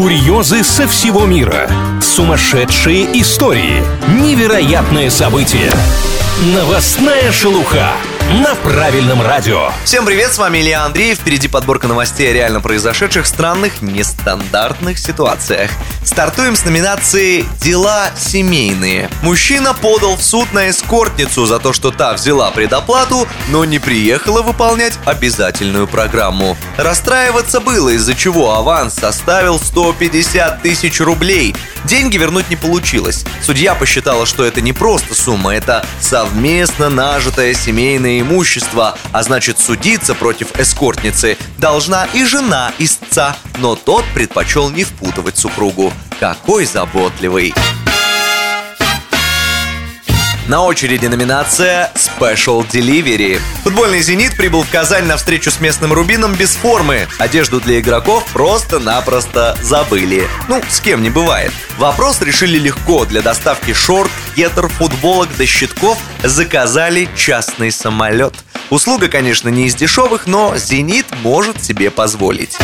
Курьезы со всего мира. Сумасшедшие истории. Невероятные события. Новостная шелуха на правильном радио. Всем привет, с вами Илья Андреев. Впереди подборка новостей о реально произошедших странных, нестандартных ситуациях. Стартуем с номинации «Дела семейные». Мужчина подал в суд на эскортницу за то, что та взяла предоплату, но не приехала выполнять обязательную программу. Расстраиваться было, из-за чего аванс составил 150 тысяч рублей. Деньги вернуть не получилось. Судья посчитала, что это не просто сумма, это совместно нажитое семейное имущество, а значит судиться против эскортницы должна и жена истца, но тот предпочел не впутывать супругу. Какой заботливый! На очереди номинация Special Delivery. Футбольный «Зенит» прибыл в Казань на встречу с местным «Рубином» без формы. Одежду для игроков просто-напросто забыли. Ну, с кем не бывает. Вопрос решили легко. Для доставки шорт, гетер, футболок до щитков заказали частный самолет. Услуга, конечно, не из дешевых, но «Зенит» может себе позволить.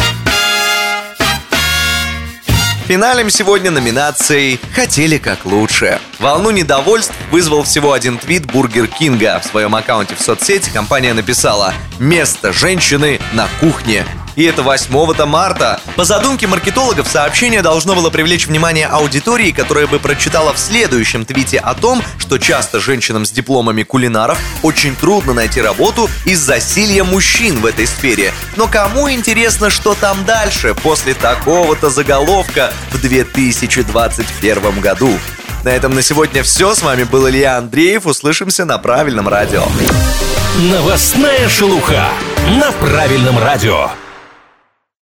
Финалем сегодня номинацией «Хотели как лучше». Волну недовольств вызвал всего один твит Бургер Кинга. В своем аккаунте в соцсети компания написала «Место женщины на кухне». И это 8 марта. По задумке маркетологов, сообщение должно было привлечь внимание аудитории, которая бы прочитала в следующем твите о том, что часто женщинам с дипломами кулинаров очень трудно найти работу из-за силья мужчин в этой сфере. Но кому интересно, что там дальше после такого-то заголовка в 2021 году? На этом на сегодня все. С вами был Илья Андреев. Услышимся на правильном радио. Новостная шелуха на правильном радио.